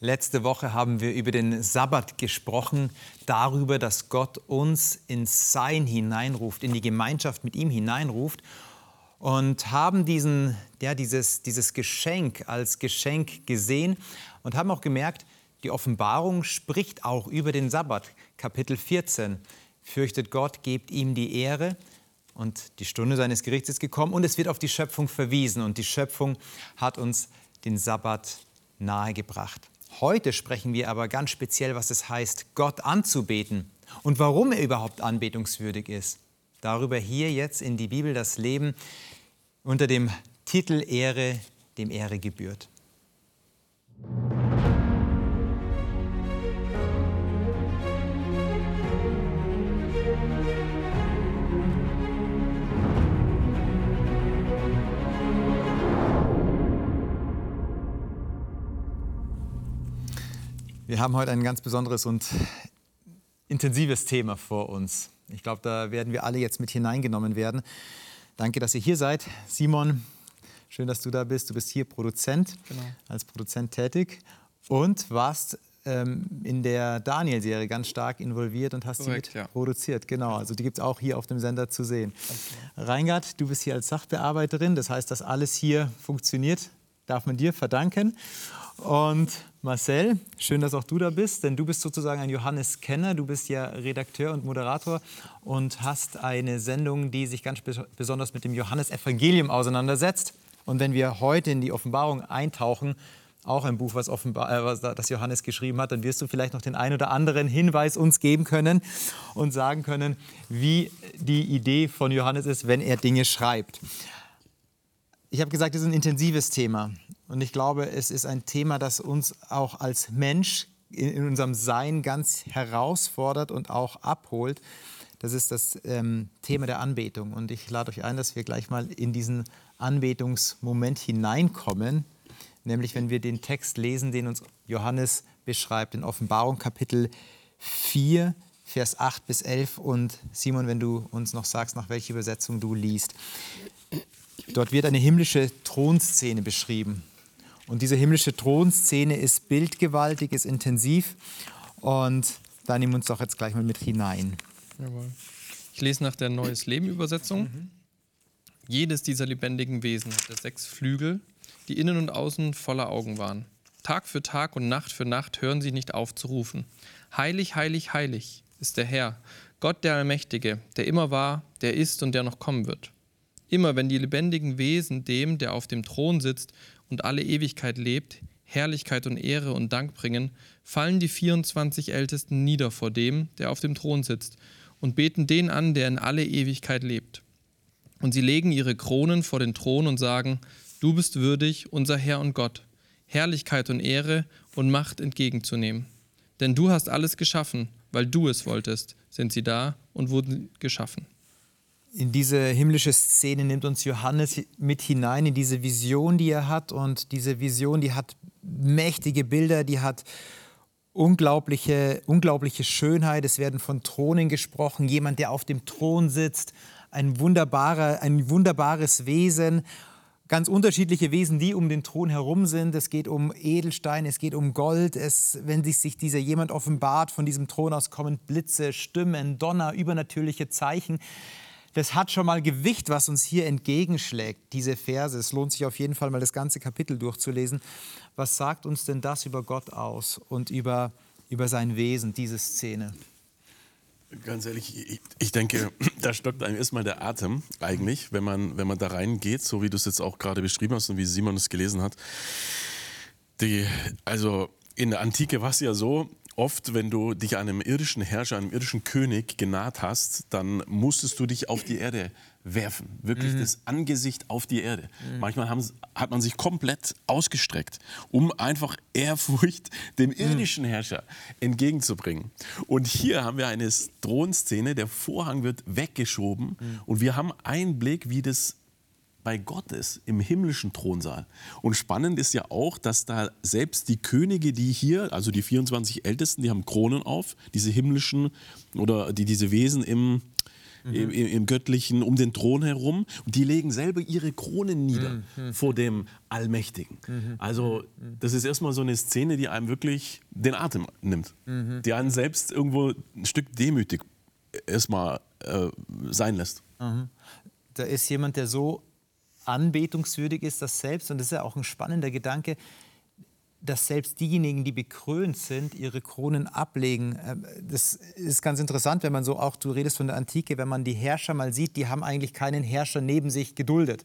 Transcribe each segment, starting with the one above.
Letzte Woche haben wir über den Sabbat gesprochen, darüber, dass Gott uns ins Sein hineinruft, in die Gemeinschaft mit ihm hineinruft und haben diesen, ja, dieses, dieses Geschenk als Geschenk gesehen und haben auch gemerkt, die Offenbarung spricht auch über den Sabbat. Kapitel 14. Fürchtet Gott, gebt ihm die Ehre. Und die Stunde seines Gerichts ist gekommen und es wird auf die Schöpfung verwiesen. Und die Schöpfung hat uns den Sabbat nahegebracht. Heute sprechen wir aber ganz speziell, was es heißt, Gott anzubeten und warum er überhaupt anbetungswürdig ist. Darüber hier jetzt in die Bibel das Leben unter dem Titel Ehre, dem Ehre gebührt. Wir haben heute ein ganz besonderes und intensives Thema vor uns. Ich glaube, da werden wir alle jetzt mit hineingenommen werden. Danke, dass ihr hier seid. Simon, schön, dass du da bist. Du bist hier Produzent, genau. als Produzent tätig und warst ähm, in der Daniel-Serie ganz stark involviert und hast Korrekt, sie mit ja. produziert. Genau, also die gibt es auch hier auf dem Sender zu sehen. Okay. Reingard, du bist hier als Sachbearbeiterin, das heißt, dass alles hier funktioniert, darf man dir verdanken. Und Marcel, schön, dass auch du da bist, denn du bist sozusagen ein Johannes-Kenner. Du bist ja Redakteur und Moderator und hast eine Sendung, die sich ganz besonders mit dem Johannesevangelium auseinandersetzt. Und wenn wir heute in die Offenbarung eintauchen, auch ein Buch, was, offenbar, äh, was das Johannes geschrieben hat, dann wirst du vielleicht noch den einen oder anderen Hinweis uns geben können und sagen können, wie die Idee von Johannes ist, wenn er Dinge schreibt. Ich habe gesagt, es ist ein intensives Thema. Und ich glaube, es ist ein Thema, das uns auch als Mensch in, unserem Sein ganz herausfordert und auch abholt. Das ist das ähm, Thema der Anbetung. Und ich lade euch ein, dass wir gleich mal in diesen Anbetungsmoment hineinkommen. Nämlich, wenn wir den Text lesen, den uns Johannes beschreibt, in Offenbarung Kapitel 4, Vers 8 bis 11. Und Simon, wenn du uns noch sagst, nach welcher Übersetzung du liest. Dort wird eine himmlische Thronszene beschrieben. Und diese himmlische Thronszene ist bildgewaltig, ist intensiv. Und da nehmen wir uns doch jetzt gleich mal mit hinein. Jawohl. Ich lese nach der Neues Leben Übersetzung. Mhm. Jedes dieser lebendigen Wesen hatte sechs Flügel, die innen und außen voller Augen waren. Tag für Tag und Nacht für Nacht hören sie nicht auf zu rufen. Heilig, heilig, heilig ist der Herr, Gott der Allmächtige, der immer war, der ist und der noch kommen wird. Immer wenn die lebendigen Wesen dem, der auf dem Thron sitzt und alle Ewigkeit lebt, Herrlichkeit und Ehre und Dank bringen, fallen die 24 Ältesten nieder vor dem, der auf dem Thron sitzt, und beten den an, der in alle Ewigkeit lebt. Und sie legen ihre Kronen vor den Thron und sagen, Du bist würdig, unser Herr und Gott, Herrlichkeit und Ehre und Macht entgegenzunehmen. Denn du hast alles geschaffen, weil du es wolltest, sind sie da und wurden geschaffen in diese himmlische Szene nimmt uns Johannes mit hinein, in diese Vision, die er hat. Und diese Vision, die hat mächtige Bilder, die hat unglaubliche, unglaubliche Schönheit. Es werden von Thronen gesprochen, jemand, der auf dem Thron sitzt, ein, wunderbarer, ein wunderbares Wesen. Ganz unterschiedliche Wesen, die um den Thron herum sind. Es geht um Edelstein, es geht um Gold. Es, wenn sich, sich dieser jemand offenbart, von diesem Thron aus kommen Blitze, Stimmen, Donner, übernatürliche Zeichen das hat schon mal Gewicht, was uns hier entgegenschlägt, diese Verse. Es lohnt sich auf jeden Fall mal das ganze Kapitel durchzulesen. Was sagt uns denn das über Gott aus und über, über sein Wesen, diese Szene? Ganz ehrlich, ich, ich denke, da stockt einem erstmal der Atem eigentlich, wenn man, wenn man da reingeht, so wie du es jetzt auch gerade beschrieben hast und wie Simon es gelesen hat. Die, also in der Antike war es ja so, oft, wenn du dich einem irdischen Herrscher, einem irdischen König genaht hast, dann musstest du dich auf die Erde werfen. Wirklich mhm. das Angesicht auf die Erde. Mhm. Manchmal haben, hat man sich komplett ausgestreckt, um einfach Ehrfurcht dem mhm. irdischen Herrscher entgegenzubringen. Und hier haben wir eine Thronszene, der Vorhang wird weggeschoben mhm. und wir haben einen Blick, wie das bei Gott ist, im himmlischen Thronsaal. Und spannend ist ja auch, dass da selbst die Könige, die hier, also die 24 Ältesten, die haben Kronen auf, diese himmlischen oder die, diese Wesen im, im, im, Göttlichen, um den Thron herum. Die legen selber ihre Kronen nieder mhm. vor dem Allmächtigen. Mhm. Also das ist erstmal so eine Szene, die einem wirklich den Atem nimmt. Mhm. Die einen selbst irgendwo ein Stück demütig erstmal äh, sein lässt. Mhm. Da ist jemand, der so anbetungswürdig ist, das selbst, und das ist ja auch ein spannender Gedanke, dass selbst diejenigen, die bekrönt sind, ihre Kronen ablegen. Ähm, das ist ganz interessant, wenn man so auch, du redest von der Antike, wenn man die Herrscher mal sieht, die haben eigentlich keinen Herrscher neben sich geduldet.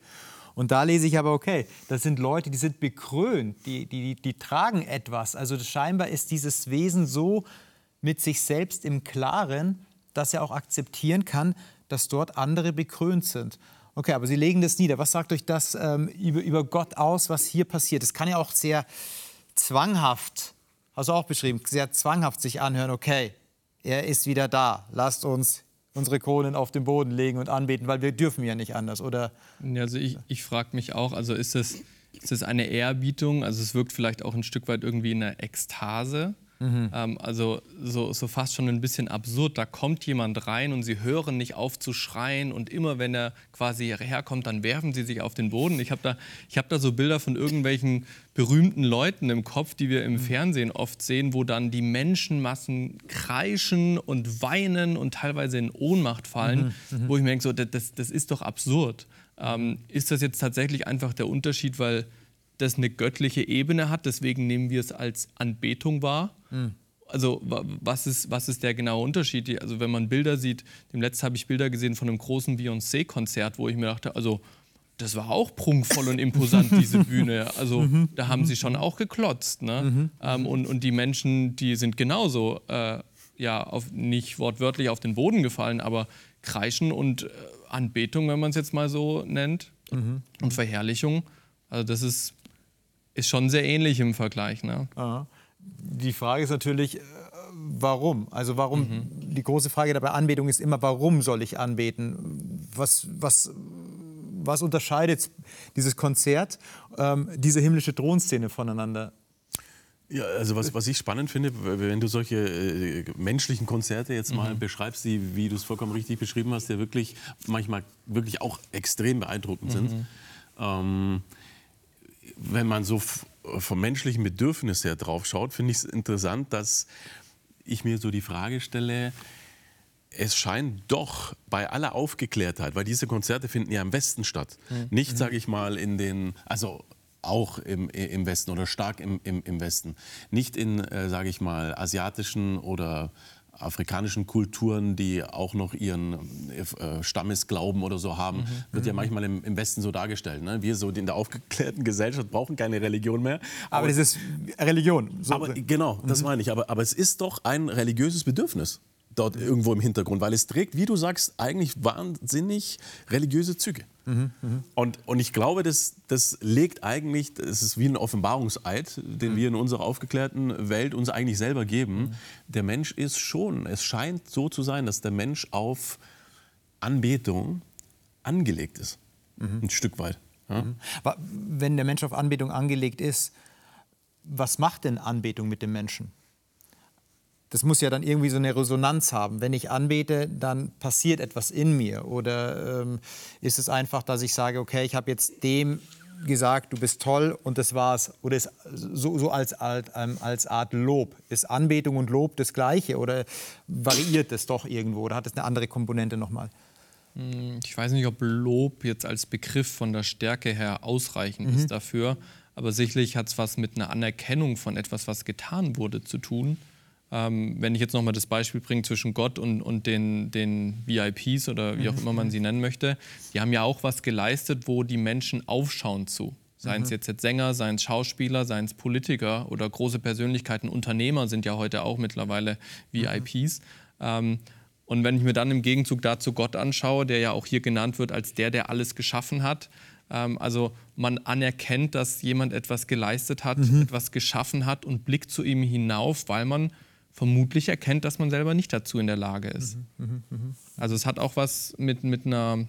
Und da lese ich aber, okay, das sind Leute, die sind bekrönt, die, die, die tragen etwas. Also scheinbar ist dieses Wesen so mit sich selbst im Klaren, dass er auch akzeptieren kann, dass dort andere bekrönt sind. Okay, aber Sie legen das nieder. Was sagt euch das ähm, über, über Gott aus, was hier passiert? Es kann ja auch sehr zwanghaft, hast du auch beschrieben, sehr zwanghaft sich anhören, okay, er ist wieder da, lasst uns unsere Kronen auf den Boden legen und anbeten, weil wir dürfen ja nicht anders, oder? Also ich, ich frage mich auch, also ist es, ist es eine Ehrerbietung, also es wirkt vielleicht auch ein Stück weit irgendwie in einer Ekstase, Mhm. Ähm, also so, so fast schon ein bisschen absurd. Da kommt jemand rein und sie hören nicht auf zu schreien und immer wenn er quasi herkommt, dann werfen sie sich auf den Boden. Ich habe da, hab da so Bilder von irgendwelchen berühmten Leuten im Kopf, die wir im mhm. Fernsehen oft sehen, wo dann die Menschenmassen kreischen und weinen und teilweise in Ohnmacht fallen, mhm. mhm. wo ich mir denke, so, das, das ist doch absurd. Ähm, ist das jetzt tatsächlich einfach der Unterschied, weil das eine göttliche Ebene hat, deswegen nehmen wir es als Anbetung wahr. Mhm. Also was ist, was ist der genaue Unterschied? Also wenn man Bilder sieht, dem letzten habe ich Bilder gesehen von einem großen Beyoncé-Konzert, wo ich mir dachte, also das war auch prunkvoll und imposant, diese Bühne. Also mhm. da haben sie schon auch geklotzt. Ne? Mhm. Ähm, und, und die Menschen, die sind genauso, äh, ja, auf, nicht wortwörtlich auf den Boden gefallen, aber kreischen und äh, Anbetung, wenn man es jetzt mal so nennt, mhm. und Verherrlichung. Also das ist ist schon sehr ähnlich im Vergleich. Ne? Die Frage ist natürlich, äh, warum? Also warum, mhm. die große Frage dabei Anbetung ist immer, warum soll ich anbeten? Was, was, was unterscheidet dieses Konzert, ähm, diese himmlische Thronszene voneinander? Ja, also was, was ich spannend finde, wenn du solche äh, menschlichen Konzerte jetzt mal mhm. beschreibst, die, wie du es vollkommen richtig beschrieben hast, die wirklich manchmal wirklich auch extrem beeindruckend mhm. sind. Ähm, wenn man so vom menschlichen Bedürfnis her drauf schaut, finde ich es interessant, dass ich mir so die Frage stelle, es scheint doch bei aller Aufgeklärtheit, weil diese Konzerte finden ja im Westen statt, mhm. nicht, sage ich mal, in den, also auch im, im Westen oder stark im, im, im Westen, nicht in, äh, sage ich mal, asiatischen oder afrikanischen Kulturen, die auch noch ihren äh, Stammesglauben oder so haben, mhm. wird ja mhm. manchmal im, im, Westen so dargestellt. Ne? Wir so in der aufgeklärten Gesellschaft brauchen keine Religion mehr. Aber, es ist Religion. So. Aber, genau, das mhm. meine ich. Aber, aber es ist doch ein religiöses Bedürfnis dort irgendwo im Hintergrund, weil es trägt, wie du sagst, eigentlich wahnsinnig religiöse Züge. Mhm, mh. und, und ich glaube, das, das legt eigentlich, das ist wie ein Offenbarungseid, den mhm. wir in unserer aufgeklärten Welt uns eigentlich selber geben. Mhm. Der Mensch ist schon, es scheint so zu sein, dass der Mensch auf Anbetung angelegt ist. Mhm. Ein Stück weit. Ja? Mhm. Wenn der Mensch auf Anbetung angelegt ist, was macht denn Anbetung mit dem Menschen? Das muss ja dann irgendwie so eine Resonanz haben. Wenn ich anbete, dann passiert etwas in mir. Oder ähm, ist es einfach, dass ich sage, okay, ich habe jetzt dem gesagt, du bist toll und das war's. Oder ist so, so als, ähm, als Art Lob. Ist Anbetung und Lob das Gleiche oder variiert es doch irgendwo oder hat es eine andere Komponente nochmal? Hm, ich weiß nicht, ob Lob jetzt als Begriff von der Stärke her ausreichend mhm. ist dafür. Aber sicherlich hat es was mit einer Anerkennung von etwas, was getan wurde, zu tun. Ähm, wenn ich jetzt nochmal das Beispiel bringe zwischen Gott und, und den, den VIPs oder wie auch immer man sie nennen möchte, die haben ja auch was geleistet, wo die Menschen aufschauen zu. Seien es mhm. jetzt, jetzt Sänger, seien es Schauspieler, seien es Politiker oder große Persönlichkeiten, Unternehmer sind ja heute auch mittlerweile VIPs. Mhm. Ähm, und wenn ich mir dann im Gegenzug dazu Gott anschaue, der ja auch hier genannt wird als der, der alles geschaffen hat, ähm, also man anerkennt, dass jemand etwas geleistet hat, mhm. etwas geschaffen hat und blickt zu ihm hinauf, weil man vermutlich erkennt, dass man selber nicht dazu in der Lage ist. Mhm, mh, mh. Also es hat auch was mit, mit einer,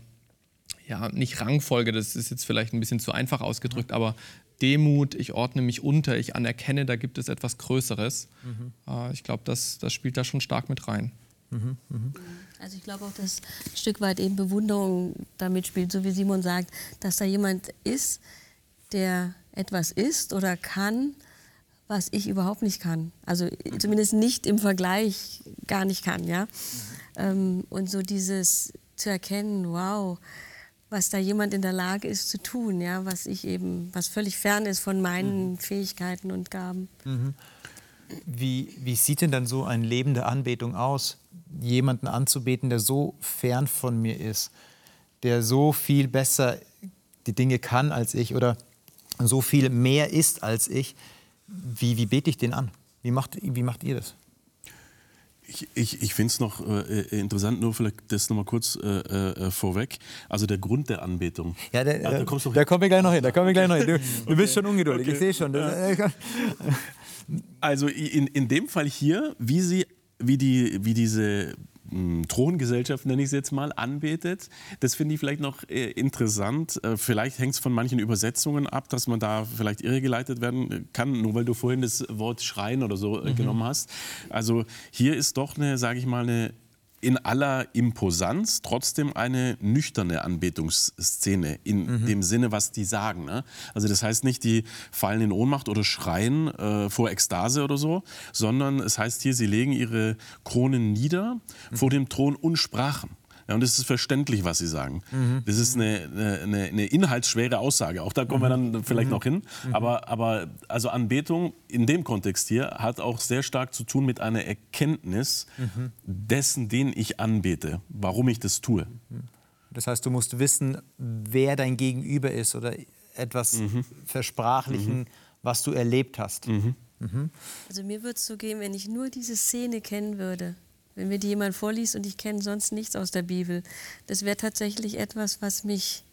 ja, nicht Rangfolge, das ist jetzt vielleicht ein bisschen zu einfach ausgedrückt, mhm. aber Demut, ich ordne mich unter, ich anerkenne, da gibt es etwas Größeres. Mhm. Äh, ich glaube, das, das spielt da schon stark mit rein. Mhm, mhm. Also ich glaube auch, dass ein Stück weit eben Bewunderung damit spielt, so wie Simon sagt, dass da jemand ist, der etwas ist oder kann, was ich überhaupt nicht kann. Also zumindest nicht im Vergleich gar nicht kann, ja. Ähm, und so dieses zu erkennen, wow, was da jemand in der Lage ist zu tun, ja, was ich eben, was völlig fern ist von meinen mhm. Fähigkeiten und Gaben. Mhm. Wie, wie sieht denn dann so ein Leben der Anbetung aus? Jemanden anzubeten, der so fern von mir ist, der so viel besser die Dinge kann als ich oder so viel mehr ist als ich. Wie, wie bete ich den an? Wie macht, wie macht ihr das? Ich, ich, ich finde es noch äh, äh, interessant, nur vielleicht das nochmal kurz äh, äh, vorweg. Also der Grund der Anbetung. Ja, der, ja, da, kommst da kommen wir gleich noch hin. Da kommen wir gleich noch hin. Du, du bist schon ungeduldig, okay. ich sehe schon. Ja. Also in, in dem Fall hier, wie, sie, wie, die, wie diese Throngesellschaft, nenne ich es jetzt mal, anbetet. Das finde ich vielleicht noch äh, interessant. Äh, vielleicht hängt es von manchen Übersetzungen ab, dass man da vielleicht irregeleitet werden kann, nur weil du vorhin das Wort Schreien oder so äh, mhm. genommen hast. Also hier ist doch eine, sage ich mal, eine in aller Imposanz trotzdem eine nüchterne Anbetungsszene in mhm. dem Sinne, was die sagen. Ne? Also das heißt nicht, die fallen in Ohnmacht oder schreien äh, vor Ekstase oder so, sondern es heißt hier, sie legen ihre Kronen nieder mhm. vor dem Thron und sprachen. Ja, und es ist verständlich, was Sie sagen. Mhm. Das ist eine, eine, eine, inhaltsschwere Aussage. Auch da kommen mhm. wir dann vielleicht mhm. noch hin. Mhm. Aber, aber also Anbetung in dem Kontext hier hat auch sehr stark zu tun mit einer Erkenntnis mhm. dessen, den ich anbete, warum ich das tue. Mhm. Das heißt, du musst wissen, wer dein Gegenüber ist oder etwas versprachlichen, was du erlebt hast. Also mir würde es so gehen, wenn ich nur diese Szene kennen würde, wenn mir die jemand vorliest und ich kenne sonst nichts aus der Bibel. Das wäre tatsächlich etwas, was mich,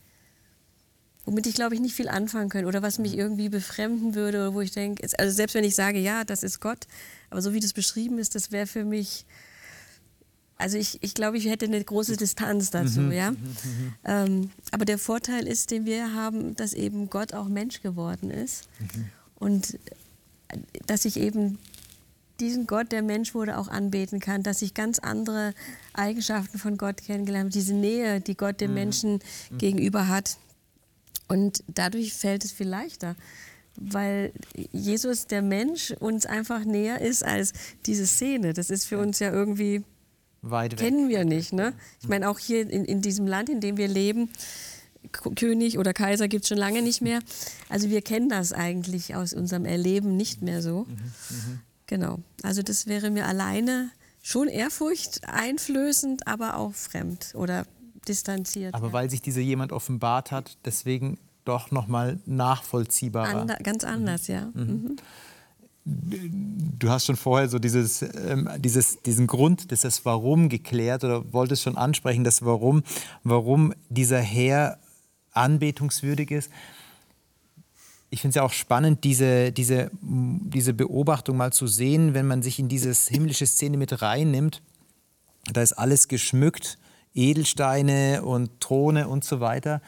womit ich glaube ich nicht viel anfangen könnte oder was mich irgendwie befremden würde oder wo ich denke, also selbst wenn ich sage, ja, das ist Gott, aber so wie das beschrieben ist, das wäre für mich, also ich, ich glaube, ich hätte eine große Distanz dazu, mhm. ja. Mhm. mhm. Ähm, aber der Vorteil ist, den wir haben, dass eben Gott auch Mensch geworden ist mhm. und dass ich eben diesen Gott, der Mensch wurde, auch anbeten kann, dass ich ganz andere Eigenschaften von Gott kennengelernt habe, diese Nähe, die Gott dem mhm. Menschen mhm. gegenüber hat. Und dadurch fällt es viel leichter, weil Jesus, der Mensch, uns einfach näher ist als diese Szene. Das ist für uns ja irgendwie, Weit weg. kennen wir nicht. Ne? Ich meine, auch hier in, in diesem Land, in dem wir leben, König oder Kaiser gibt es schon lange nicht mehr. Also wir kennen das eigentlich aus unserem Erleben nicht mehr so. Mhm, mhm. Genau. Also das wäre mir alleine schon Ehrfurcht einflößend, aber auch fremd oder distanziert. Aber ja. weil sich dieser jemand offenbart hat, deswegen doch noch mal nachvollziehbarer. Ander, ganz anders, mhm. ja. Mhm. Du hast schon vorher so dieses, ähm, dieses, diesen Grund, das Warum geklärt oder wolltest schon ansprechen, das Warum, warum dieser Herr anbetungswürdig ist ich finde es ja auch spannend, diese, diese, diese Beobachtung mal zu sehen, wenn man sich in diese himmlische Szene mit reinnimmt. Da ist alles geschmückt, Edelsteine und Throne und so weiter.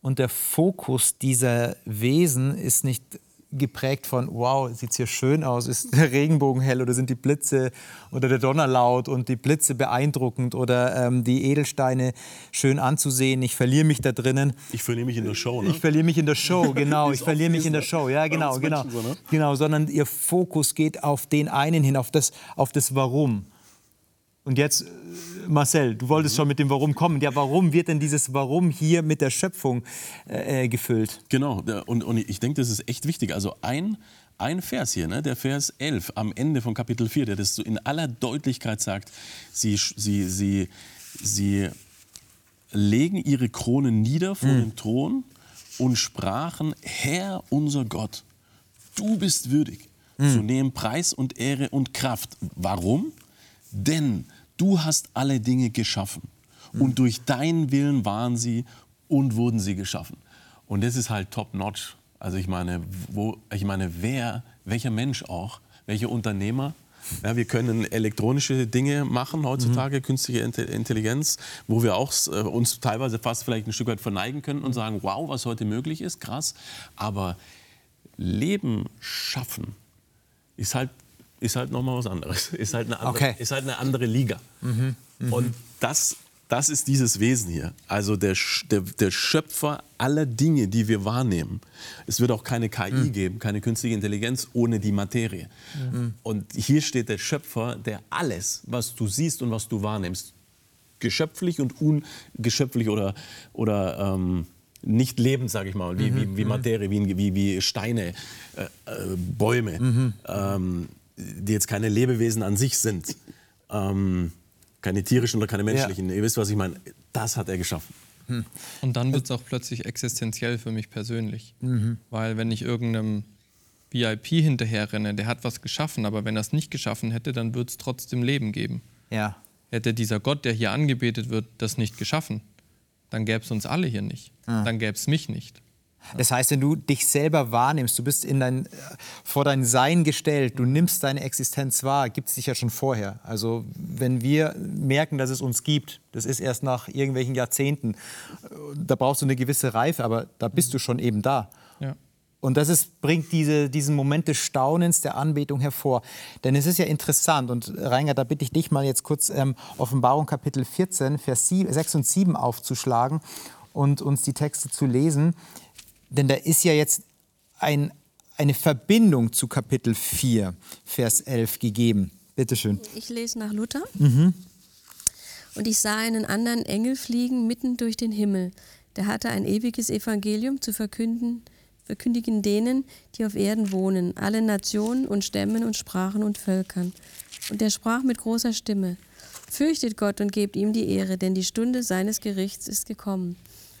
Und der Fokus dieser Wesen ist nicht geprägt von, wow, sieht es hier schön aus, ist der Regenbogen hell oder sind die Blitze oder der Donner laut und die Blitze beeindruckend oder ähm, die Edelsteine schön anzusehen. Ich verliere mich da drinnen. Ich verliere mich in der Show, ne? Ich verliere mich in der Show, genau. ich verliere mich in der Show, ja, genau, genau. So, ne? Genau, sondern ihr Fokus geht auf den einen hin, auf das, auf das Warum. Und jetzt, äh, Marcel, du wolltest schon mit dem Warum kommen. Ja, warum wird denn dieses Warum hier mit der Schöpfung äh, äh gefüllt? Genau, und, und ich denke, das ist echt wichtig. Also ein, ein Vers hier, ne, der Vers 11 am Ende von Kapitel 4, der das so in aller Deutlichkeit sagt, sie, sie, sie, sie legen ihre Kronen nieder vor mhm. dem Thron und sprachen, Herr unser Gott, du bist würdig mhm. zu nehmen Preis und Ehre und Kraft. Warum? Denn du hast alle Dinge geschaffen und durch deinen Willen waren sie und wurden sie geschaffen. Und das ist halt top notch. Also ich meine, wo, ich meine, wer, welcher Mensch auch, welcher Unternehmer, ja, wir können elektronische Dinge machen heutzutage, mhm. künstliche Intelligenz, wo wir auch äh, uns teilweise fast vielleicht ein Stück weit verneigen können und sagen, wow, was heute möglich ist, krass. Aber Leben schaffen ist halt ist halt nochmal was anderes. Ist halt eine andere, Okay. ist halt eine andere Liga. Und das, das ist dieses Wesen hier. Also der, der, der Schöpfer aller Dinge, die wir wahrnehmen. Es wird auch keine KI geben, keine künstliche Intelligenz ohne die Materie. Und hier steht der Schöpfer, der alles, was du siehst und was du wahrnimmst, geschöpflich und ungeschöpflich oder, oder ähm, nicht lebend, sage ich mal, wie, wie, wie Materie, wie, wie, wie Steine, äh, äh, Bäume, ähm, die jetzt keine Lebewesen an sich sind, ähm, keine tierischen oder keine menschlichen. Ihr wisst, was ich meine. Das hat er geschaffen. Und dann wird es auch plötzlich existenziell für mich persönlich. Weil wenn ich irgendeinem VIP hinterherrenne, der hat was geschaffen, aber wenn er es nicht geschaffen hätte, dann wird es trotzdem Leben geben. Ja. Hätte dieser Gott, der hier angebetet wird, das nicht geschaffen, dann gäbe es uns alle hier nicht. Dann gäbe es mich nicht. Das heißt, wenn du dich selber wahrnimmst, du bist in dein, vor dein Sein gestellt, du nimmst deine Existenz wahr, gibt es dich ja schon vorher. Also wenn wir merken, dass es uns gibt, das ist erst nach irgendwelchen Jahrzehnten, da brauchst du eine gewisse Reife, aber da bist du schon eben da. Ja. Und das ist, bringt diese, diesen Moment des Staunens, der Anbetung hervor. Denn es ist ja interessant, und Reiner, da bitte ich dich mal jetzt kurz ähm, Offenbarung Kapitel 14, Vers 7, 6 und 7 aufzuschlagen und uns die Texte zu lesen. Denn da ist ja jetzt ein, eine Verbindung zu Kapitel 4, Vers 11 gegeben. Bitte schön. Ich lese nach Luther. Und ich sah einen anderen Engel fliegen mitten durch den Himmel. Der hatte ein ewiges Evangelium zu verkünden, verkündigen denen, die auf Erden wohnen, alle Nationen und Stämmen und Sprachen und Völkern. Und er sprach mit großer Stimme: Fürchtet Gott und gebt ihm die Ehre, denn die Stunde seines Gerichts ist gekommen.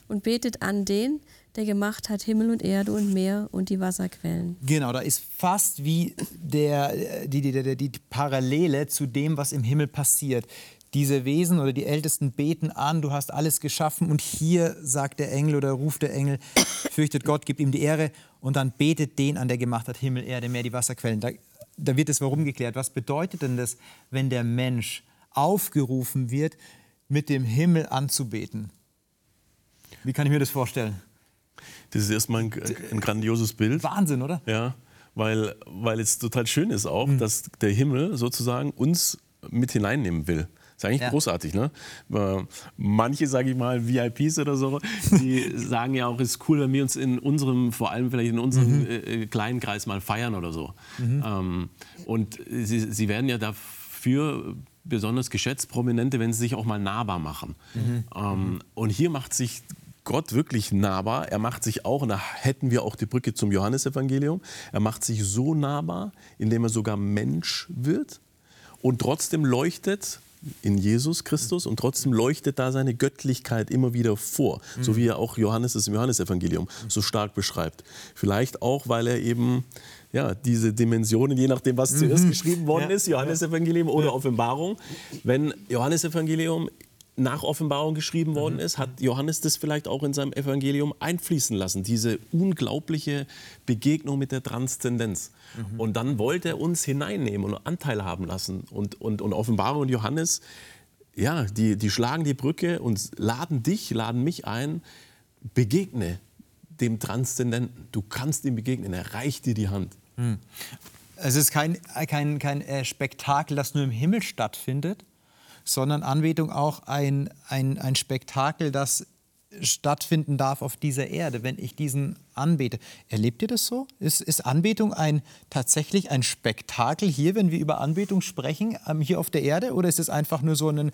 Und betet an den, der gemacht hat Himmel und Erde und Meer und die Wasserquellen. Genau, da ist fast wie der, die, die, die, die Parallele zu dem, was im Himmel passiert. Diese Wesen oder die Ältesten beten an, du hast alles geschaffen und hier sagt der Engel oder ruft der Engel, fürchtet Gott, gibt ihm die Ehre und dann betet den an, der gemacht hat Himmel, Erde, Meer, die Wasserquellen. Da, da wird es warum geklärt. Was bedeutet denn das, wenn der Mensch aufgerufen wird, mit dem Himmel anzubeten? Wie kann ich mir das vorstellen? Das ist erstmal ein, ein grandioses Bild. Wahnsinn, oder? Ja, weil, weil es total schön ist auch, dass der Himmel sozusagen uns mit hineinnehmen will. Ist eigentlich Ja. großartig, ne? Manche, sage ich mal, VIPs oder so, die sagen ja auch, es ist cool, wenn wir uns in unserem, vor allem vielleicht in unserem äh, äh, kleinen Kreis mal feiern oder so. Ähm, und sie, sie werden ja dafür besonders geschätzt, Prominente, wenn sie sich auch mal nahbar machen. Ähm, und hier macht sich Gott wirklich nahbar. Er macht sich auch, und da hätten wir auch die Brücke zum Johannesevangelium, er macht sich so nahbar, indem er sogar Mensch wird und trotzdem leuchtet in Jesus Christus und trotzdem leuchtet da seine Göttlichkeit immer wieder vor, so wie er auch Johannes es im Johannesevangelium so stark beschreibt. Vielleicht auch, weil er eben ja, diese Dimensionen, je nachdem, was zuerst geschrieben worden ist, Johannesevangelium oder Offenbarung, wenn Johannesevangelium nach Offenbarung geschrieben worden ist, hat Johannes das vielleicht auch in seinem Evangelium einfließen lassen, diese unglaubliche Begegnung mit der Transzendenz. Und dann wollte er uns hineinnehmen und Anteil haben lassen. Und, und, und Offenbarung und Johannes, ja, die, die schlagen die Brücke und laden dich, laden mich ein, begegne dem Transzendenten. Du kannst ihm begegnen, er reicht dir die Hand. Es ist kein, kein, kein äh, Spektakel, das nur im Himmel stattfindet, sondern Anbetung auch ein, ein, ein Spektakel, das stattfinden darf auf dieser Erde, wenn ich diesen anbete. Erlebt ihr das so? Ist, ist Anbetung ein, tatsächlich ein Spektakel hier, wenn wir über Anbetung sprechen, ähm, hier auf der Erde? Oder ist es einfach nur so ein,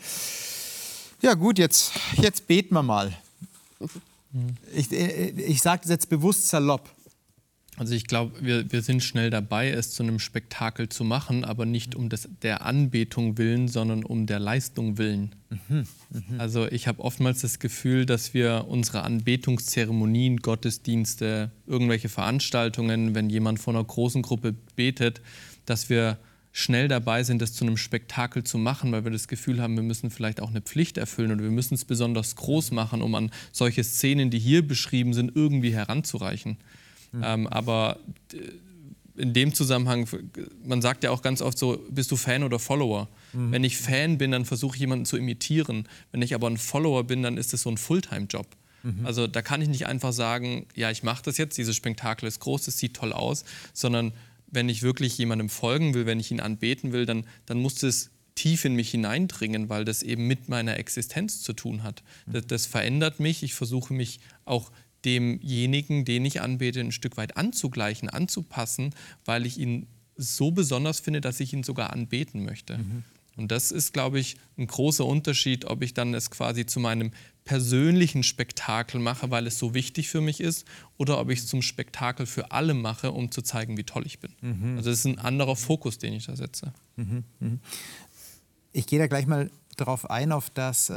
ja gut, jetzt, jetzt beten wir mal. Ich, äh, ich sage das jetzt bewusst salopp. Also ich glaube, wir, wir sind schnell dabei, es zu einem Spektakel zu machen, aber nicht um des, der Anbetung willen, sondern um der Leistung willen. Also ich habe oftmals das Gefühl, dass wir unsere Anbetungszeremonien, Gottesdienste, irgendwelche Veranstaltungen, wenn jemand vor einer großen Gruppe betet, dass wir schnell dabei sind, das zu einem Spektakel zu machen, weil wir das Gefühl haben, wir müssen vielleicht auch eine Pflicht erfüllen oder wir müssen es besonders groß machen, um an solche Szenen, die hier beschrieben sind, irgendwie heranzureichen. Ähm, aber äh, in dem Zusammenhang, man sagt ja auch ganz oft so, bist du Fan oder Follower? Wenn ich Fan bin, dann versuche ich jemanden zu imitieren. Wenn ich aber ein Follower bin, dann ist es so ein Fulltime-Job. Also da kann ich nicht einfach sagen, ja, ich mache das jetzt, dieses Spektakel ist groß, es sieht toll aus, sondern wenn ich wirklich jemandem folgen will, wenn ich ihn anbeten will, dann, dann muss es tief in mich hineindringen, weil das eben mit meiner Existenz zu tun hat. Das, das verändert mich. Ich versuche mich auch demjenigen, den ich anbete, ein Stück weit anzugleichen, anzupassen, weil ich ihn so besonders finde, dass ich ihn sogar anbeten möchte. Mhm. Und das ist, glaube ich, ein großer Unterschied, ob ich dann es quasi zu meinem persönlichen Spektakel mache, weil es so wichtig für mich ist, oder ob ich es zum Spektakel für alle mache, um zu zeigen, wie toll ich bin. Mhm. Also das ist ein anderer Fokus, den ich da setze. Mhm. mhm. Ich gehe da gleich mal darauf ein, auf das, äh,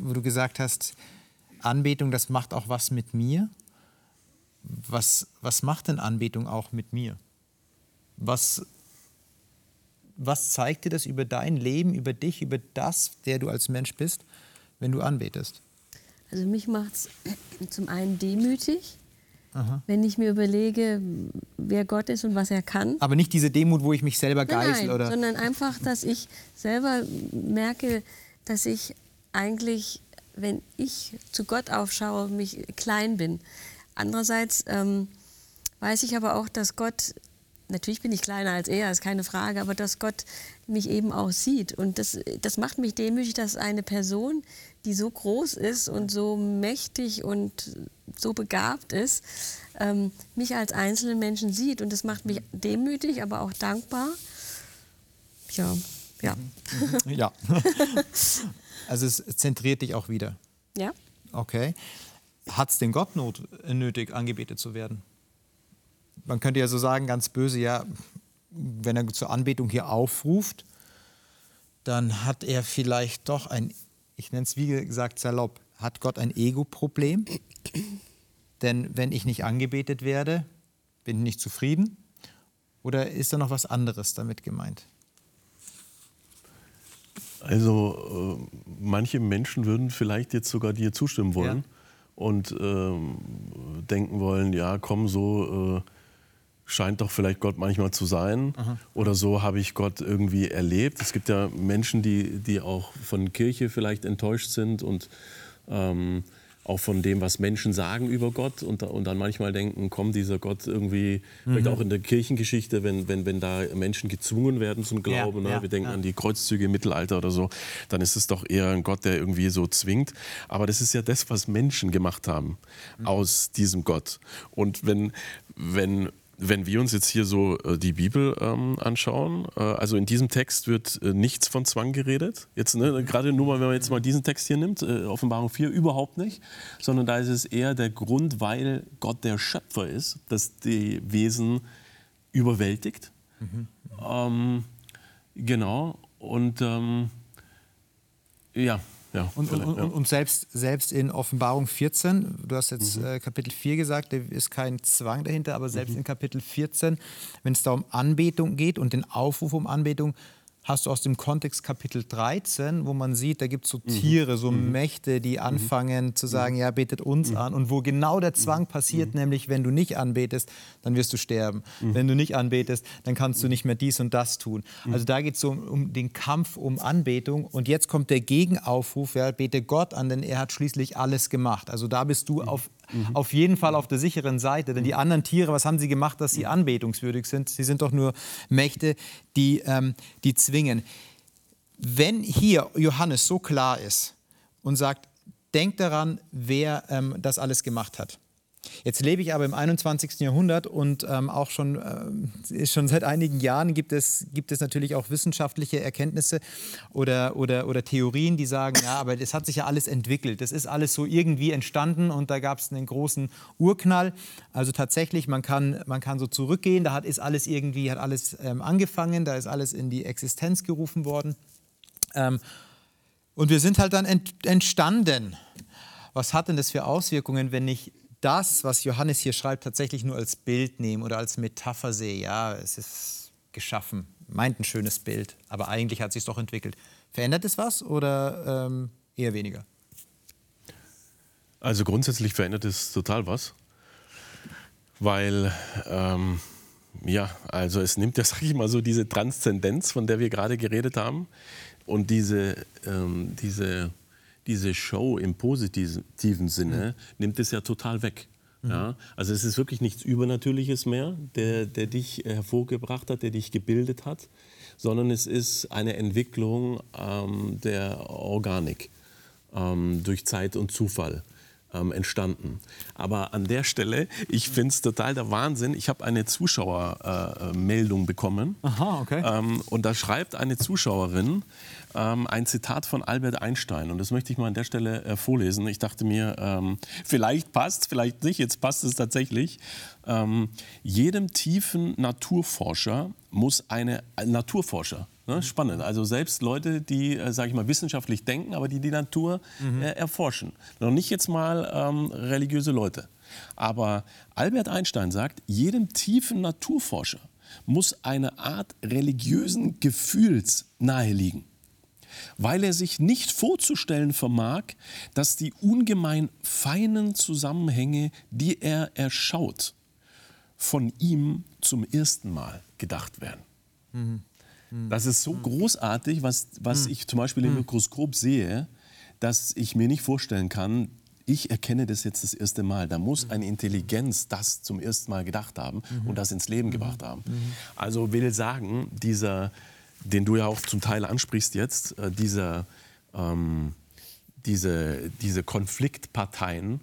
wo du gesagt hast, Anbetung, das macht auch was mit mir. Was, was macht denn Anbetung auch mit mir? Was, was zeigt dir das über dein Leben, über dich, über das, der du als Mensch bist, wenn du anbetest? Also mich macht es zum einen demütig, Aha. wenn ich mir überlege, wer Gott ist und was er kann. Aber nicht diese Demut, wo ich mich selber geißel, nein, oder? sondern einfach, dass ich selber merke, dass ich eigentlich, wenn ich zu Gott aufschaue, mich klein bin. Andererseits ähm, weiß ich aber auch, dass Gott Natürlich bin ich kleiner als er, ist keine Frage, aber dass Gott mich eben auch sieht. Und das, das macht mich demütig, dass eine Person, die so groß ist und so mächtig und so begabt ist, ähm, mich als einzelnen Menschen sieht. Und das macht mich demütig, aber auch dankbar. Ja, ja. Ja. Also es zentriert dich auch wieder. Ja. Okay. Hat es denn Gott not nötig, angebetet zu werden? man könnte ja so sagen, ganz böse, ja, wenn er zur Anbetung hier aufruft, dann hat er vielleicht doch ein, ich nenne es wie gesagt salopp, hat Gott ein Ego-Problem? Denn wenn ich nicht angebetet werde, bin ich nicht zufrieden? Oder ist da noch was anderes damit gemeint? Also äh, manche Menschen würden vielleicht jetzt sogar dir zustimmen wollen ja. und äh, denken wollen, ja, komm, so äh, scheint doch vielleicht Gott manchmal zu sein. Aha. Oder so habe ich Gott irgendwie erlebt. Es gibt ja Menschen, die, die auch von Kirche vielleicht enttäuscht sind und ähm, auch von dem, was Menschen sagen über Gott und, und dann manchmal denken, kommt dieser Gott irgendwie, mhm. vielleicht auch in der Kirchengeschichte, wenn, wenn, wenn da Menschen gezwungen werden zum Glauben, ja, ne? ja, wir denken ja. an die Kreuzzüge im Mittelalter oder so, dann ist es doch eher ein Gott, der irgendwie so zwingt. Aber das ist ja das, was Menschen gemacht haben mhm. aus diesem Gott. Und wenn, wenn wenn wir uns jetzt hier so äh, die Bibel ähm, anschauen, äh, also in diesem Text wird äh, nichts von Zwang geredet. Jetzt ne, gerade nur mal, wenn man jetzt mal diesen Text hier nimmt, äh, Offenbarung 4, überhaupt nicht, sondern da ist es eher der Grund, weil Gott der Schöpfer ist, dass die Wesen überwältigt. Mhm. Ähm, genau. Und ähm, ja. Ja, und, und, ja. und, selbst, selbst in Offenbarung 14, du hast jetzt mhm. äh, Kapitel 4 gesagt, da ist kein Zwang dahinter, aber selbst mhm. in Kapitel 14, wenn es da um Anbetung geht und den Aufruf um Anbetung, hast du aus dem Kontext Kapitel 13, wo man sieht, da gibt es so mhm. Tiere, so mhm. Mächte, die mhm. anfangen mhm. zu sagen, ja, betet uns mhm. an. Und wo genau der Zwang passiert, nämlich wenn du nicht anbetest, dann wirst du sterben. Wenn du nicht anbetest, dann kannst du nicht mehr dies und das tun. Also da geht es so um, um, den Kampf um Anbetung. Und jetzt kommt der Gegenaufruf, ja, bete Gott an, denn er hat schließlich alles gemacht. Also da bist du auf mhm. auf jeden Fall auf der sicheren Seite. Denn die anderen Tiere, was haben sie gemacht, dass sie anbetungswürdig sind? Sie sind doch nur Mächte, die, ähm, die zwingen. Wenn hier Johannes so klar ist und sagt, denkt daran, wer ähm, das alles gemacht hat, Jetzt lebe ich aber im 21. Jahrhundert und ähm, auch schon, äh, schon seit einigen Jahren gibt es, gibt es natürlich auch wissenschaftliche Erkenntnisse oder, oder, oder Theorien, die sagen, ja, aber das hat sich ja alles entwickelt. Das ist alles so irgendwie entstanden und da gab es einen großen Urknall. Also tatsächlich, man kann, man kann so zurückgehen, da hat, ist alles irgendwie, hat alles ähm, angefangen, da ist alles in die Existenz gerufen worden. Ähm, und wir sind halt dann ent, entstanden. Was hat denn das für Auswirkungen, wenn ich das, was Johannes hier schreibt, tatsächlich nur als Bild nehmen oder als Metapher sehe. Ja, es ist geschaffen, meint ein schönes Bild, aber eigentlich hat es sich doch entwickelt. Verändert es was oder ähm, eher weniger? Also grundsätzlich verändert es total was, weil ähm, ja, also es nimmt ja, sag ich mal so, diese Transzendenz, von der wir gerade geredet haben und diese, ähm, diese diese Show im positiven Sinne mhm. nimmt es ja total weg. Ja, also es ist wirklich nichts Übernatürliches mehr, der, der dich hervorgebracht hat, der dich gebildet hat, sondern es ist eine Entwicklung ähm, der Organik ähm, durch Zeit und Zufall ähm, entstanden. Aber an der Stelle, ich finde es total der Wahnsinn. Ich habe eine Zuschauermeldung äh, bekommen. Aha, okay. Ähm, und da schreibt eine Zuschauerin ähm, ein Zitat von Albert Einstein. Und das möchte ich mal an der Stelle äh, vorlesen. Ich dachte mir, ähm, vielleicht passt, vielleicht nicht. Jetzt passt es tatsächlich. Ähm, jedem tiefen Naturforscher muss eine äh, Naturforscher Ne, spannend. Also selbst Leute, die, äh, sage ich mal, wissenschaftlich denken, aber die die Natur mhm. äh, erforschen. Noch nicht jetzt mal ähm, religiöse Leute. Aber Albert Einstein sagt, jedem tiefen Naturforscher muss eine Art religiösen Gefühls naheliegen, weil er sich nicht vorzustellen vermag, dass die ungemein feinen Zusammenhänge, die er erschaut, von ihm zum ersten Mal gedacht werden. Mhm. Das ist so großartig, was, was ich zum Beispiel im Mikroskop sehe, dass ich mir nicht vorstellen kann, ich erkenne das jetzt das erste Mal. Da muss eine Intelligenz das zum ersten Mal gedacht haben und das ins Leben gebracht haben. Also will sagen, dieser, den du ja auch zum Teil ansprichst jetzt, äh, dieser, ähm, diese, diese Konfliktparteien,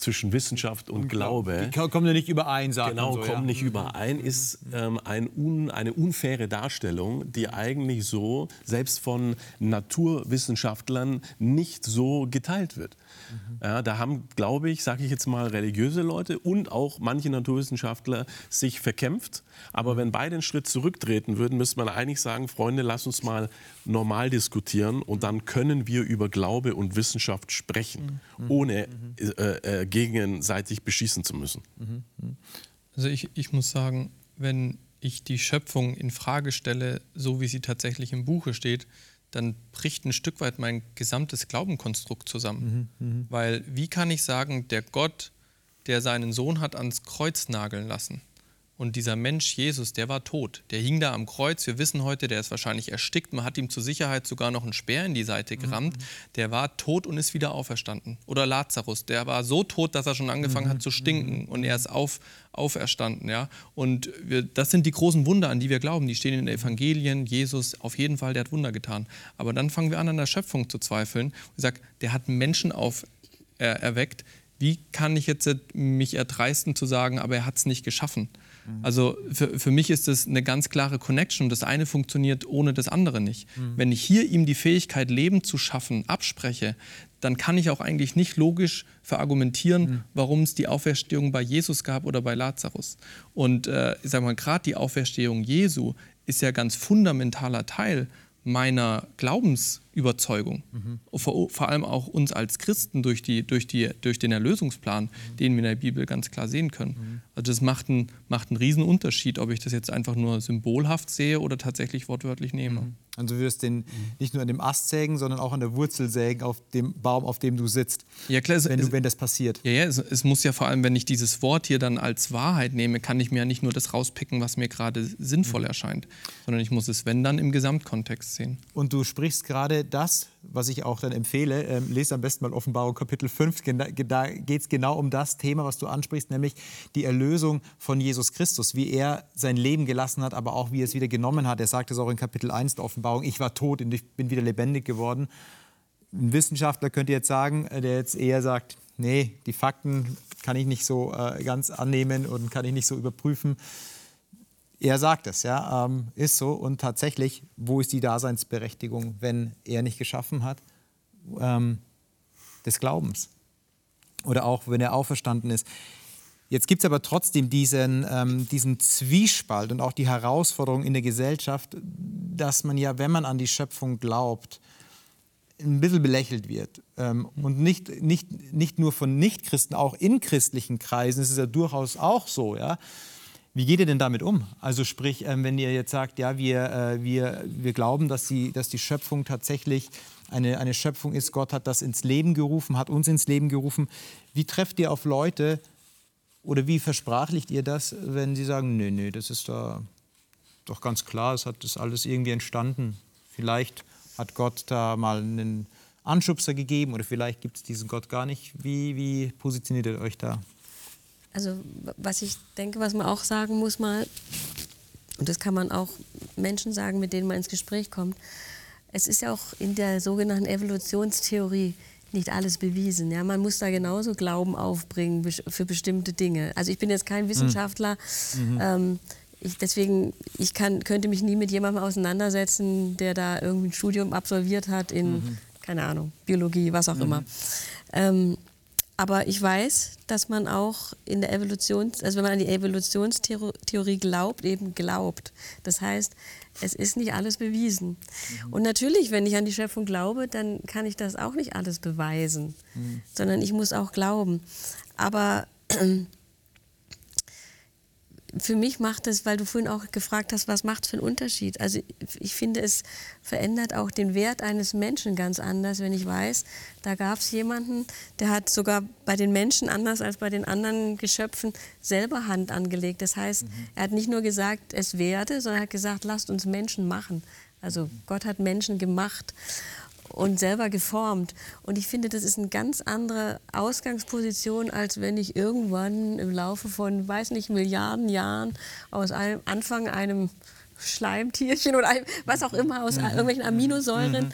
zwischen Wissenschaft und, Glaube. Die kommen ja nicht überein, sagen Genau, so, kommen ja. nicht überein, ist ähm, ein un, eine unfaire Darstellung, die eigentlich so, selbst von Naturwissenschaftlern, nicht so geteilt wird. Mhm. Ja, da haben, glaube ich, sage ich jetzt mal, religiöse Leute und auch manche Naturwissenschaftler sich verkämpft. Aber wenn beide einen Schritt zurücktreten würden, müsste man eigentlich sagen, Freunde, lass uns mal normal diskutieren und dann können wir über Glaube und Wissenschaft sprechen, mhm. ohne äh, äh, gegenseitig beschießen zu müssen. Mhm. Also ich, ich muss sagen, wenn ich die Schöpfung in Frage stelle, so wie sie tatsächlich im Buche steht, dann bricht ein Stück weit mein gesamtes Glaubenkonstrukt zusammen. Mhm, mh. Weil wie kann ich sagen, der Gott, der seinen Sohn hat ans Kreuz nageln lassen, und dieser Mensch Jesus, der war tot. Der hing da am Kreuz. Wir wissen heute, der ist wahrscheinlich erstickt. Man hat ihm zur Sicherheit sogar noch einen Speer in die Seite gerammt. Mhm. Der war tot und ist wieder auferstanden. Oder Lazarus, der war so tot, dass er schon angefangen mhm. hat zu stinken. Und er ist auf, auferstanden. Ja? Und wir, das sind die großen Wunder, an die wir glauben. Die stehen in den Evangelien. Jesus, auf jeden Fall, der hat Wunder getan. Aber dann fangen wir an, an der Schöpfung zu zweifeln. Und sagen, der hat Menschen auf, äh, erweckt. Wie kann ich jetzt mich erdreisten zu sagen, aber er hat es nicht geschaffen? Mhm. Also für, für mich ist das eine ganz klare Connection. Das eine funktioniert ohne das andere nicht. Mhm. Wenn ich hier ihm die Fähigkeit, Leben zu schaffen, abspreche, dann kann ich auch eigentlich nicht logisch verargumentieren, mhm. warum es die Auferstehung bei Jesus gab oder bei Lazarus. Und äh, ich sage mal, gerade die Auferstehung Jesu ist ja ganz fundamentaler Teil meiner Glaubensüberzeugung, mhm. vor, vor, allem auch uns als Christen durch, die, durch, die, durch den Erlösungsplan, mhm. den wir in der Bibel ganz klar sehen können. Mhm. Also das macht einen, macht einen riesen Unterschied, ob ich das jetzt einfach nur symbolhaft sehe oder tatsächlich wortwörtlich nehme. Mhm. Also du wirst den nicht nur an dem Ast sägen, sondern auch an der Wurzel sägen, auf dem Baum, auf dem du sitzt. Ja, klar, wenn, du, es, wenn das passiert. Ja, ja es, es, muss ja vor allem, wenn ich dieses Wort hier dann als Wahrheit nehme, kann ich mir ja nicht nur das rauspicken, was mir gerade sinnvoll mhm. erscheint, sondern ich muss es, wenn dann, im Gesamtkontext sehen. Und du sprichst gerade das, was ich auch dann empfehle, ähm, lest am besten mal Offenbarung Kapitel 5, da geht es genau um das Thema, was du ansprichst, nämlich die Erlösung von Jesus Christus, wie er sein Leben gelassen hat, aber auch wie er es wieder genommen hat. Er sagt es auch in Kapitel 1 der Offenbarung, ich war tot und ich bin wieder lebendig geworden. Ein Wissenschaftler könnte jetzt sagen, äh, der jetzt eher sagt, nee, die Fakten kann ich nicht so äh, ganz annehmen und kann ich nicht so überprüfen. Er sagt es, ja, ähm, ist so. Und tatsächlich, wo ist die Daseinsberechtigung, wenn er nicht geschaffen hat? Ähm, des Glaubens. Oder auch, wenn er auferstanden ist. Jetzt gibt es aber trotzdem diesen, ähm, diesen Zwiespalt und auch die Herausforderung in der Gesellschaft, dass man ja, wenn man an die Schöpfung glaubt, ein bisschen belächelt wird. Ähm, und nicht, nicht, nicht nur von Nichtchristen, auch in christlichen Kreisen ist es ja durchaus auch so. Ja? Wie geht ihr denn damit um? Also sprich, ähm, wenn ihr jetzt sagt, ja, wir, äh, wir, wir glauben, dass die, dass die Schöpfung tatsächlich eine, eine Schöpfung ist, Gott hat das ins Leben gerufen, hat uns ins Leben gerufen. Wie trefft ihr auf Leute oder wie versprachlicht ihr das, wenn sie sagen, nee, nee, das ist da doch ganz klar, es hat das alles irgendwie entstanden. Vielleicht hat Gott da mal einen Anschubser gegeben oder vielleicht gibt es diesen Gott gar nicht. Wie, wie positioniert ihr euch da? Also was ich denke, was man auch sagen muss mal, und das kann man auch Menschen sagen, mit denen man ins Gespräch kommt, es ist ja auch in der sogenannten Evolutionstheorie nicht alles bewiesen. Ja? Man muss da genauso Glauben aufbringen für bestimmte Dinge. Also ich bin jetzt kein Wissenschaftler. Mhm. Ähm, ich, deswegen, ich kann, könnte mich nie mit jemandem auseinandersetzen, der da irgendwie ein Studium absolviert hat in, mhm. keine Ahnung, Biologie, was auch mhm. immer. Ähm, aber ich weiß, dass man auch in der Evolution, also wenn man an die Evolutionstheorie glaubt, eben glaubt. Das heißt, es ist nicht alles bewiesen. Mhm. Und natürlich, wenn ich an die Schöpfung glaube, dann kann ich das auch nicht alles beweisen, mhm. sondern ich muss auch glauben. Aber für mich macht es, weil du vorhin auch gefragt hast, was macht es für einen Unterschied? Also ich finde, es verändert auch den Wert eines Menschen ganz anders, wenn ich weiß, da gab es jemanden, der hat sogar bei den Menschen anders als bei den anderen Geschöpfen selber Hand angelegt. Das heißt, mhm. er hat nicht nur gesagt, es werde, sondern er hat gesagt, lasst uns Menschen machen. Also Gott hat Menschen gemacht und selber geformt. Und ich finde, das ist eine ganz andere Ausgangsposition, als wenn ich irgendwann im Laufe von, weiß nicht, Milliarden Jahren aus einem Anfang einem Schleimtierchen oder einem, was auch immer, aus mhm. irgendwelchen Aminosäuren mhm.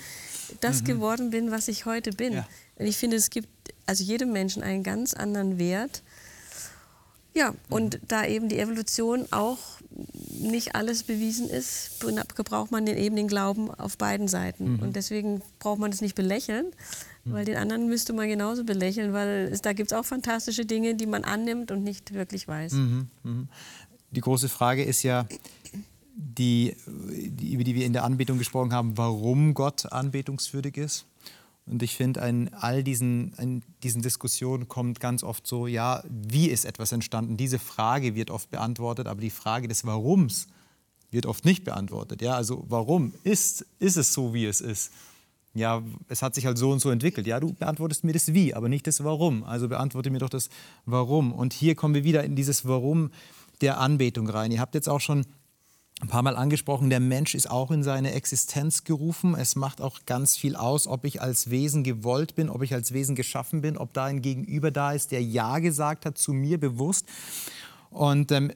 das mhm. geworden bin, was ich heute bin. Ja. Und ich finde, es gibt also jedem Menschen einen ganz anderen Wert. Ja, und da eben die Evolution auch nicht alles bewiesen ist, gebraucht man den, eben den Glauben auf beiden Seiten. Mhm. Und deswegen braucht man es nicht belächeln, mhm. weil den anderen müsste man genauso belächeln, weil es, da gibt es auch fantastische Dinge, die man annimmt und nicht wirklich weiß. Mhm. mhm. Die große Frage ist ja, die, die, über die wir in der Anbetung gesprochen haben, warum Gott anbetungswürdig ist. Und ich finde, in all diesen, in diesen Diskussionen kommt ganz oft so, ja, wie ist etwas entstanden? Diese Frage wird oft beantwortet, aber die Frage des Warums wird oft nicht beantwortet. Ja, also warum ist, ist es so, wie es ist? Ja, es hat sich halt so und so entwickelt. Ja, du beantwortest mir das Wie, aber nicht das Warum. Also beantworte mir doch das Warum. Und hier kommen wir wieder in dieses Warum der Anbetung rein. Ihr habt jetzt auch schon ein paar Mal angesprochen, der Mensch ist auch in seine Existenz gerufen. Es macht auch ganz viel aus, ob ich als Wesen gewollt bin, ob ich als Wesen geschaffen bin, ob da ein Gegenüber da ist, der Ja gesagt hat zu mir bewusst. Und ähm,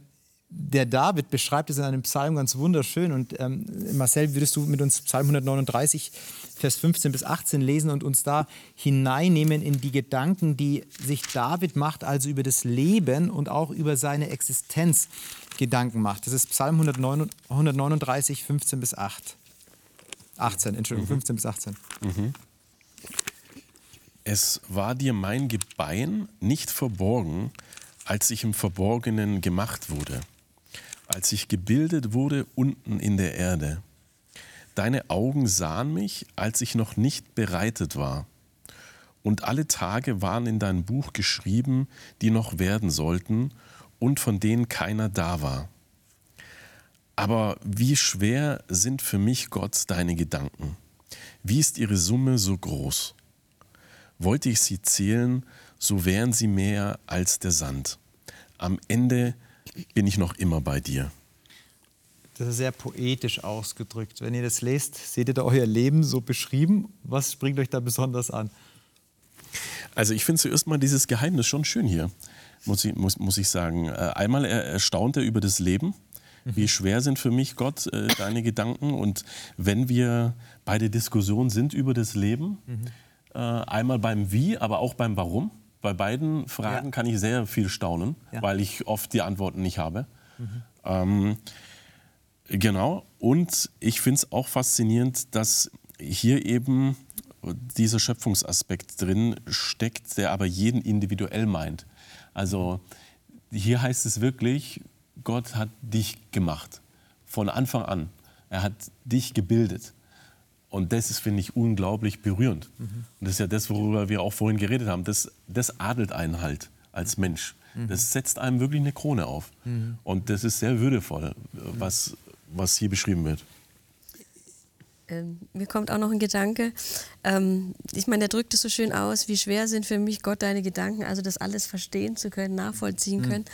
der David beschreibt es in einem Psalm ganz wunderschön. Und ähm, Marcel, würdest du mit uns Psalm 139, Vers 15 bis 18 lesen und uns da hineinnehmen in die Gedanken, die sich David macht, also über das Leben und auch über seine Existenz Gedanken macht. Das ist Psalm 139, 15 bis 8. 18, Entschuldigung, mhm. 15 bis 18. Mhm. Es war dir mein Gebein nicht verborgen, als ich im Verborgenen gemacht wurde als ich gebildet wurde unten in der Erde. Deine Augen sahen mich, als ich noch nicht bereitet war. Und alle Tage waren in dein Buch geschrieben, die noch werden sollten und von denen keiner da war. Aber wie schwer sind für mich, Gott, deine Gedanken? Wie ist ihre Summe so groß? Wollte ich sie zählen, so wären sie mehr als der Sand. Am Ende bin ich noch immer bei dir. Das ist sehr poetisch ausgedrückt. Wenn ihr das lest, seht ihr da euer Leben so beschrieben. Was springt euch da besonders an? Also ich finde zuerst mal dieses Geheimnis schon schön hier, muss ich, muss, muss ich sagen. Äh, einmal erstaunt er über das Leben. Mhm. Wie schwer sind für mich, Gott, äh, deine Gedanken? Und wenn wir bei der Diskussion sind über das Leben, mhm. Äh, einmal beim Wie, aber auch beim Warum, bei beiden Fragen ja. kann ich sehr viel staunen, ja. weil ich oft die Antworten nicht habe. Mhm. Ähm, genau. Und ich finde es auch faszinierend, dass hier eben dieser Schöpfungsaspekt drin steckt, der aber jeden individuell meint. Also hier heißt es wirklich, Gott hat dich gemacht. Von Anfang an. Er hat dich gebildet. Und das ist, finde ich, unglaublich berührend. Mhm. Und das ist ja das, worüber wir auch vorhin geredet haben. Das, das adelt einen halt als Mensch. Mhm. Das setzt einem wirklich eine Krone auf. Mhm. Und das ist sehr würdevoll, was, was hier beschrieben wird. Ähm, mir kommt auch noch ein Gedanke. Ähm, ich meine, der drückt es so schön aus, wie schwer sind für mich Gott deine Gedanken, also das alles verstehen zu können, nachvollziehen mhm. können.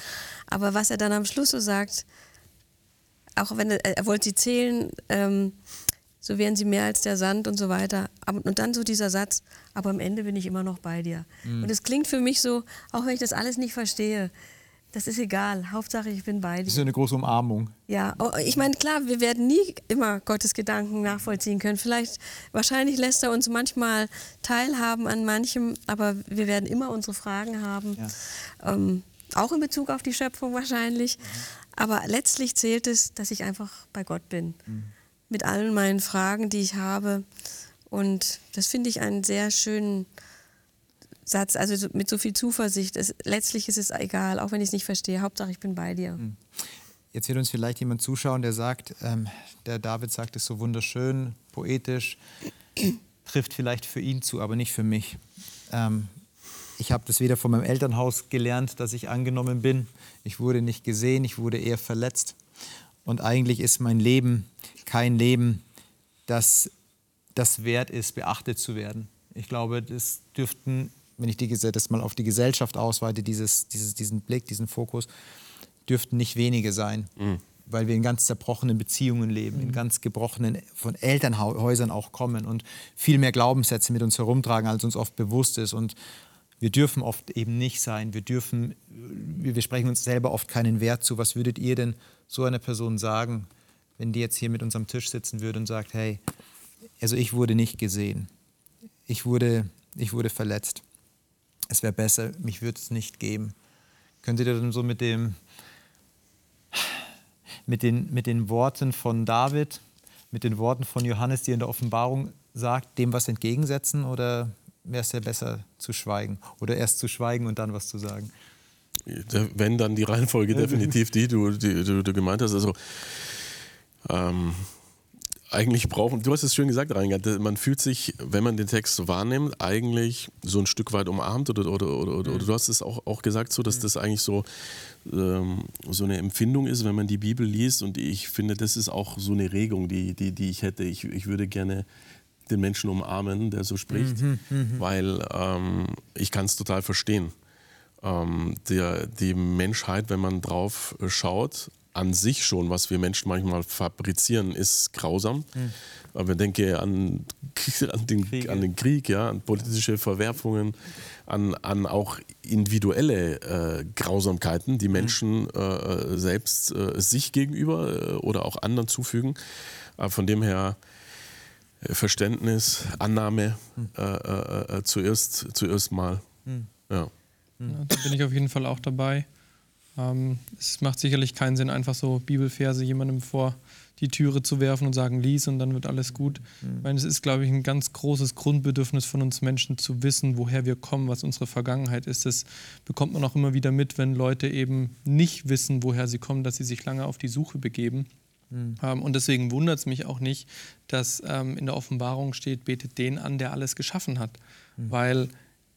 Aber was er dann am Schluss so sagt, auch wenn er, er wollte sie zählen, ähm, so wären sie mehr als der Sand und so weiter. Und dann so dieser Satz, aber am Ende bin ich immer noch bei dir. Mhm. Und es klingt für mich so, auch wenn ich das alles nicht verstehe, das ist egal. Hauptsache, ich bin bei dir. Das ist eine große Umarmung. Ja, oh, ich meine, klar, wir werden nie immer Gottes Gedanken nachvollziehen können. Vielleicht, wahrscheinlich lässt er uns manchmal teilhaben an manchem, aber wir werden immer unsere Fragen haben. Ja. Ähm, auch in Bezug auf die Schöpfung wahrscheinlich. Mhm. Aber letztlich zählt es, dass ich einfach bei Gott bin. Mhm. Mit allen meinen Fragen, die ich habe. Und das finde ich einen sehr schönen Satz, also mit so viel Zuversicht. Es, letztlich ist es egal, auch wenn ich es nicht verstehe. Hauptsache, ich bin bei dir. Hm. Jetzt wird uns vielleicht jemand zuschauen, der sagt, ähm, der David sagt es so wunderschön, poetisch, trifft vielleicht für ihn zu, aber nicht für mich. Ähm, ich habe das weder von meinem Elternhaus gelernt, dass ich angenommen bin. Ich wurde nicht gesehen, ich wurde eher verletzt. Und eigentlich ist mein Leben kein Leben, das das wert ist, beachtet zu werden. Ich glaube, das dürften wenn ich die, das mal auf die Gesellschaft ausweite, dieses, dieses, diesen Blick, diesen Fokus, dürften nicht wenige sein. Mhm. Weil wir in ganz zerbrochenen Beziehungen leben, mhm. in ganz gebrochenen, von Elternhäusern auch kommen und viel mehr Glaubenssätze mit uns herumtragen, als uns oft bewusst ist. Und wir dürfen oft eben nicht sein. Wir dürfen, wir sprechen uns selber oft keinen Wert zu. Was würdet ihr denn so einer Person sagen, wenn die jetzt hier mit uns am Tisch sitzen würde und sagt, hey, also ich wurde nicht gesehen. Ich wurde, ich wurde verletzt es wäre besser, mich würde es nicht geben. Können Sie dann so mit, dem, mit, den, mit den Worten von David, mit den Worten von Johannes, die in der Offenbarung sagt, dem was entgegensetzen oder wäre es ja besser zu schweigen oder erst zu schweigen und dann was zu sagen? Wenn dann die Reihenfolge definitiv die, du, die du, du gemeint hast. Also ähm, eigentlich brauchen, du hast es schön gesagt, Reingard, man fühlt sich, wenn man den Text wahrnimmt, eigentlich so ein Stück weit umarmt oder, oder, oder, oder, oder mhm. du hast es auch, auch gesagt, so, dass mhm. das eigentlich so, ähm, so eine Empfindung ist, wenn man die Bibel liest und ich finde, das ist auch so eine Regung, die, die, die ich hätte. Ich, ich würde gerne den Menschen umarmen, der so spricht, mhm, mhm. weil ähm, ich kann es total verstehen. Ähm, der, die Menschheit, wenn man drauf schaut, an sich schon, was wir Menschen manchmal fabrizieren, ist grausam. Mhm. Aber denke an, an, den, an den Krieg, ja, an politische Verwerfungen, an, an auch individuelle äh, Grausamkeiten, die hm. Menschen mhm. äh, selbst äh, sich gegenüber äh, oder auch anderen zufügen. Aber von dem her äh, Verständnis, Annahme mhm. zuerst, zuerst mal. Hm. Ja. ja. Da bin ich auf jeden Fall auch dabei. Ähm, es macht sicherlich keinen Sinn, einfach so Bibelverse jemandem vor die Türe zu werfen und sagen, lies und dann wird alles gut. Mhm. Ich meine, es ist, glaube ich, ein ganz großes Grundbedürfnis von uns Menschen zu wissen, woher wir kommen, was unsere Vergangenheit ist. Das bekommt man auch immer wieder mit, wenn Leute eben nicht wissen, woher sie kommen, dass sie sich lange auf die Suche begeben. Mhm. Ähm, und deswegen wundert es mich auch nicht, dass ähm, in der Offenbarung steht, betet den an, der alles geschaffen hat. Mhm. Weil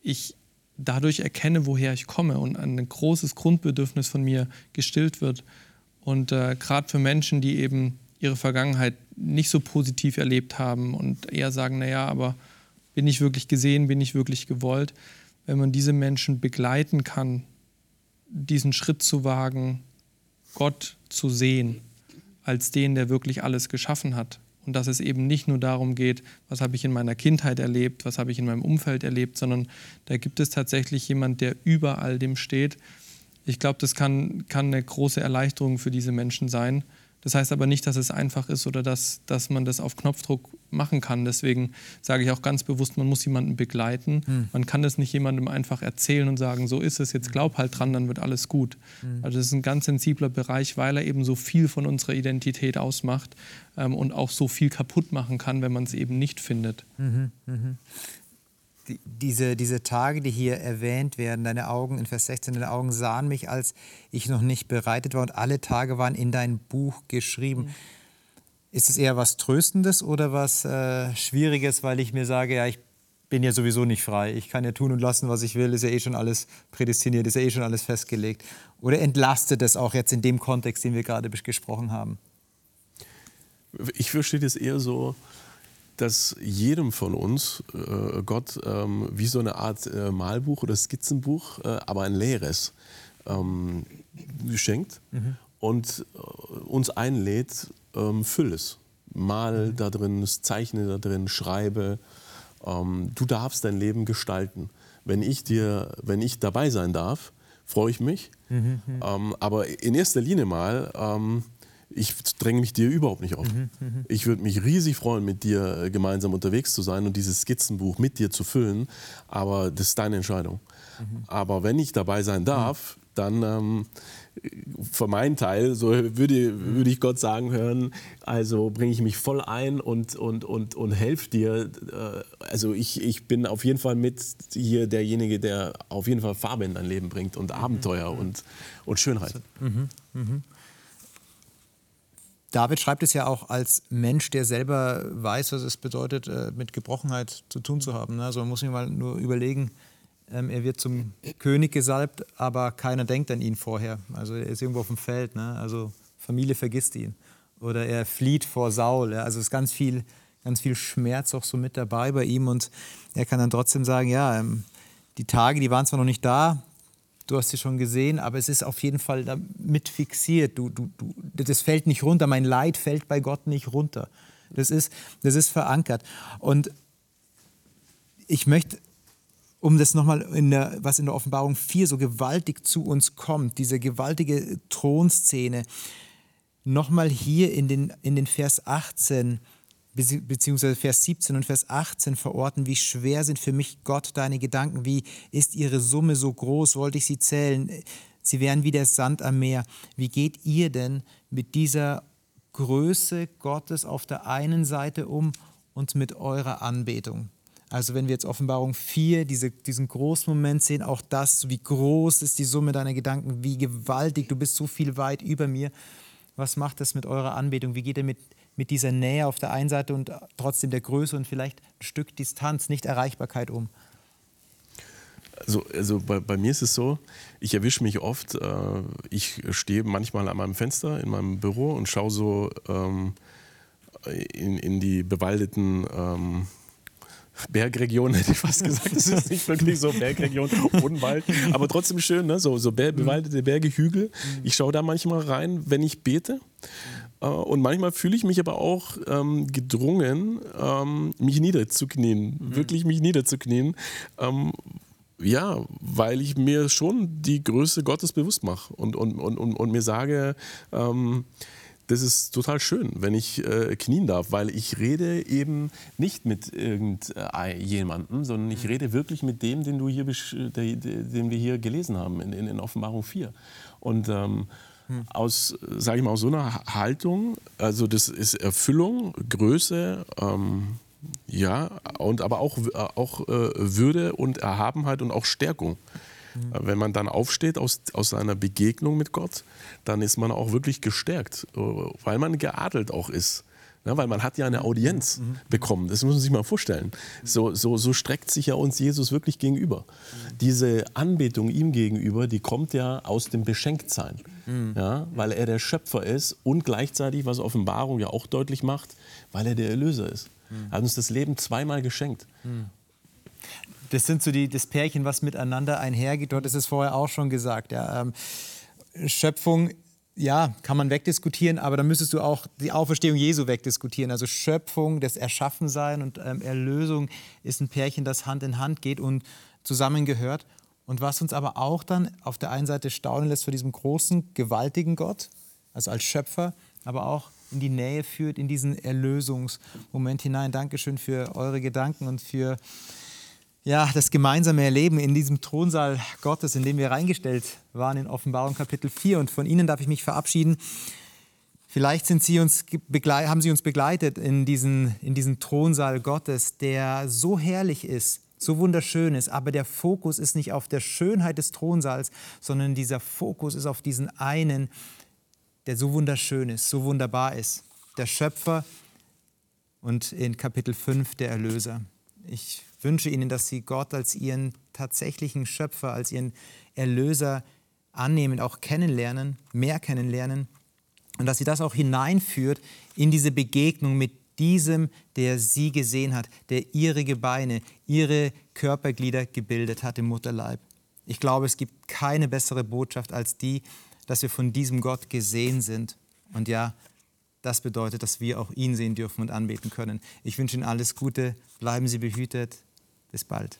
ich dadurch erkenne, woher ich komme und ein großes Grundbedürfnis von mir gestillt wird. Und äh, gerade für Menschen, die eben ihre Vergangenheit nicht so positiv erlebt haben und eher sagen, naja, aber bin ich wirklich gesehen, bin ich wirklich gewollt, wenn man diese Menschen begleiten kann, diesen Schritt zu wagen, Gott zu sehen als den, der wirklich alles geschaffen hat und dass es eben nicht nur darum geht, was habe ich in meiner Kindheit erlebt, was habe ich in meinem Umfeld erlebt, sondern da gibt es tatsächlich jemand, der über all dem steht. Ich glaube, das kann, kann eine große Erleichterung für diese Menschen sein. Das heißt aber nicht, dass es einfach ist oder dass, dass man das auf Knopfdruck machen kann. Deswegen sage ich auch ganz bewusst, man muss jemanden begleiten. Mhm. Man kann das nicht jemandem einfach erzählen und sagen, so ist es, jetzt glaub halt dran, dann wird alles gut. Mhm. Also das ist ein ganz sensibler Bereich, weil er eben so viel von unserer Identität ausmacht ähm, und auch so viel kaputt machen kann, wenn man es eben nicht findet. Mhm. Diese, diese Tage, die hier erwähnt werden, deine Augen, in Vers 16, deine Augen sahen mich, als ich noch nicht bereitet war und alle Tage waren in dein Buch geschrieben. Mhm. Ist es eher was Tröstendes oder was äh, Schwieriges, weil ich mir sage, ja, ich bin ja sowieso nicht frei. Ich kann ja tun und lassen, was ich will, ist ja eh schon alles prädestiniert, ist ja eh schon alles festgelegt. Oder entlastet es auch jetzt in dem Kontext, den wir gerade gesprochen haben? Ich verstehe das eher so, dass jedem von uns äh, Gott ähm, wie so eine Art äh, Malbuch oder Skizzenbuch, äh, aber ein leeres, ähm, schenkt mhm. und äh, uns einlädt, ähm, füll es. Mal mhm. da drin, zeichne da drin, schreibe. Ähm, du darfst dein Leben gestalten. Wenn ich, dir, wenn ich dabei sein darf, freue ich mich. Mhm, ähm, aber in erster Linie mal, ähm, ich dränge mich dir überhaupt nicht auf. Mhm, mhm. ich würde mich riesig freuen, mit dir äh, gemeinsam unterwegs zu sein und dieses Skizzenbuch mit dir zu füllen, aber das ist deine Entscheidung. Mhm. Aber wenn ich dabei sein darf, dann ähm, für meinen Teil, so würde, würde ich Gott sagen hören, also bringe ich mich voll ein und, und, und, und helfe dir. Äh, also ich, ich bin auf jeden Fall mit hier derjenige, der auf jeden Fall Farbe in dein Leben bringt und Abenteuer mhm. und, und Schönheit. Mhm. Mhm. David schreibt es ja auch als Mensch, der selber weiß, was es bedeutet, äh, mit Gebrochenheit zu tun zu haben. Ne? Also man muss sich mal nur überlegen, ähm, er wird zum König gesalbt, aber keiner denkt an ihn vorher. Also er ist irgendwo auf dem Feld. Ne? Also Familie vergisst ihn. Oder er flieht vor Saul. Also es ist ganz viel, ganz viel Schmerz auch so mit dabei bei ihm. Und er kann dann trotzdem sagen, ja, ähm, die Tage, die waren zwar noch nicht da, du hast sie schon gesehen, aber es ist auf jeden Fall damit fixiert. Du, du, du, das fällt nicht runter. Mein Leid fällt bei Gott nicht runter. Das ist, das ist verankert. Und ich möchte um das nochmal, in der, was in der Offenbarung 4 so gewaltig zu uns kommt, diese gewaltige Thronszene, nochmal hier in den, in den Vers 18 beziehungsweise Vers 17 und Vers 18 verorten, wie schwer sind für mich Gott deine Gedanken, wie ist ihre Summe so groß, wollte ich sie zählen, sie wären wie der Sand am Meer. Wie geht ihr denn mit dieser Größe Gottes auf der einen Seite um und mit eurer Anbetung? Also wenn wir jetzt Offenbarung 4, diese, diesen großen Moment sehen, auch das, wie groß ist die Summe deiner Gedanken, wie gewaltig, du bist so viel weit über mir. Was macht das mit eurer Anbetung? Wie geht ihr mit, mit dieser Nähe auf der einen Seite und trotzdem der Größe und vielleicht ein Stück Distanz, nicht Erreichbarkeit um? Also, also bei, bei, mir ist es so, ich erwische mich oft, äh, ich stehe manchmal an meinem Fenster in meinem Büro und schaue so ähm, in, in die bewaldeten ähm, Bergregion, hätte ich fast gesagt. Das ist nicht wirklich so Bergregion, Unwald, aber trotzdem schön, ne? so, so bewaldete Berge, Hügel. Ich schaue da manchmal rein, wenn ich bete. Äh, und manchmal fühle ich mich aber auch ähm, gedrungen, ähm, mich niederzuknien, mhm. wirklich mich niederzuknien. Ähm, ja, weil ich mir schon die Größe Gottes bewusst mache und, und, und, und, mir sage, ähm, das ist total schön, wenn ich äh, knien darf, weil ich rede eben nicht mit irgendjemandem, sondern ich rede wirklich mit dem, den, du hier, den wir hier gelesen haben in, in, in Offenbarung 4. Und ähm, hm. aus, sage ich mal, aus so einer Haltung, also das ist Erfüllung, Größe, ähm, ja, und aber auch, äh, auch äh, Würde und Erhabenheit und auch Stärkung. Mhm. Wenn man dann aufsteht aus, aus einer Begegnung mit Gott, dann ist man auch wirklich gestärkt, äh, weil man geadelt auch ist. Ja, weil man hat ja eine Audienz mhm. bekommen. Das muss man sich mal vorstellen. So, so, so streckt sich ja uns Jesus wirklich gegenüber. Mhm. Diese Anbetung ihm gegenüber, die kommt ja aus dem Beschenktsein. Mhm. Ja, weil er der Schöpfer ist und gleichzeitig, was Offenbarung ja auch deutlich macht, weil er der Erlöser ist. Er hat uns das Leben zweimal geschenkt. Das sind so die, das Pärchen, was miteinander einhergeht. Dort ist es vorher auch schon gesagt. Ja, ähm, Schöpfung, ja, kann man wegdiskutieren, aber dann müsstest du auch die Auferstehung Jesu wegdiskutieren. Also Schöpfung, das Erschaffensein und ähm, Erlösung ist ein Pärchen, das Hand in Hand geht und zusammengehört. Und was uns aber auch dann auf der einen Seite staunen lässt vor diesem großen, gewaltigen Gott, also als Schöpfer, aber auch in die Nähe führt, in diesen Erlösungsmoment hinein. Dankeschön für eure Gedanken und für ja, das gemeinsame Erleben in diesem Thronsaal Gottes, in dem wir reingestellt waren in Offenbarung Kapitel 4. Und von Ihnen darf ich mich verabschieden. Vielleicht sind Sie uns haben Sie uns begleitet in diesen, in diesen Thronsaal Gottes, der so herrlich ist, so wunderschön ist, aber der Fokus ist nicht auf der Schönheit des Thronsaals, sondern dieser Fokus ist auf diesen einen, der so wunderschön ist, so wunderbar ist. Der Schöpfer und in Kapitel 5 der Erlöser. Ich wünsche Ihnen, dass Sie Gott als Ihren tatsächlichen Schöpfer, als Ihren Erlöser annehmen, auch kennenlernen, mehr kennenlernen und dass Sie das auch hineinführt in diese Begegnung mit diesem, der Sie gesehen hat, der Ihre Gebeine, Ihre Körperglieder gebildet hat im Mutterleib. Ich glaube, es gibt keine bessere Botschaft als die, dass wir von diesem Gott gesehen sind. Und ja, das bedeutet, dass wir auch ihn sehen dürfen und anbeten können. Ich wünsche Ihnen alles Gute, bleiben Sie behütet, bis bald.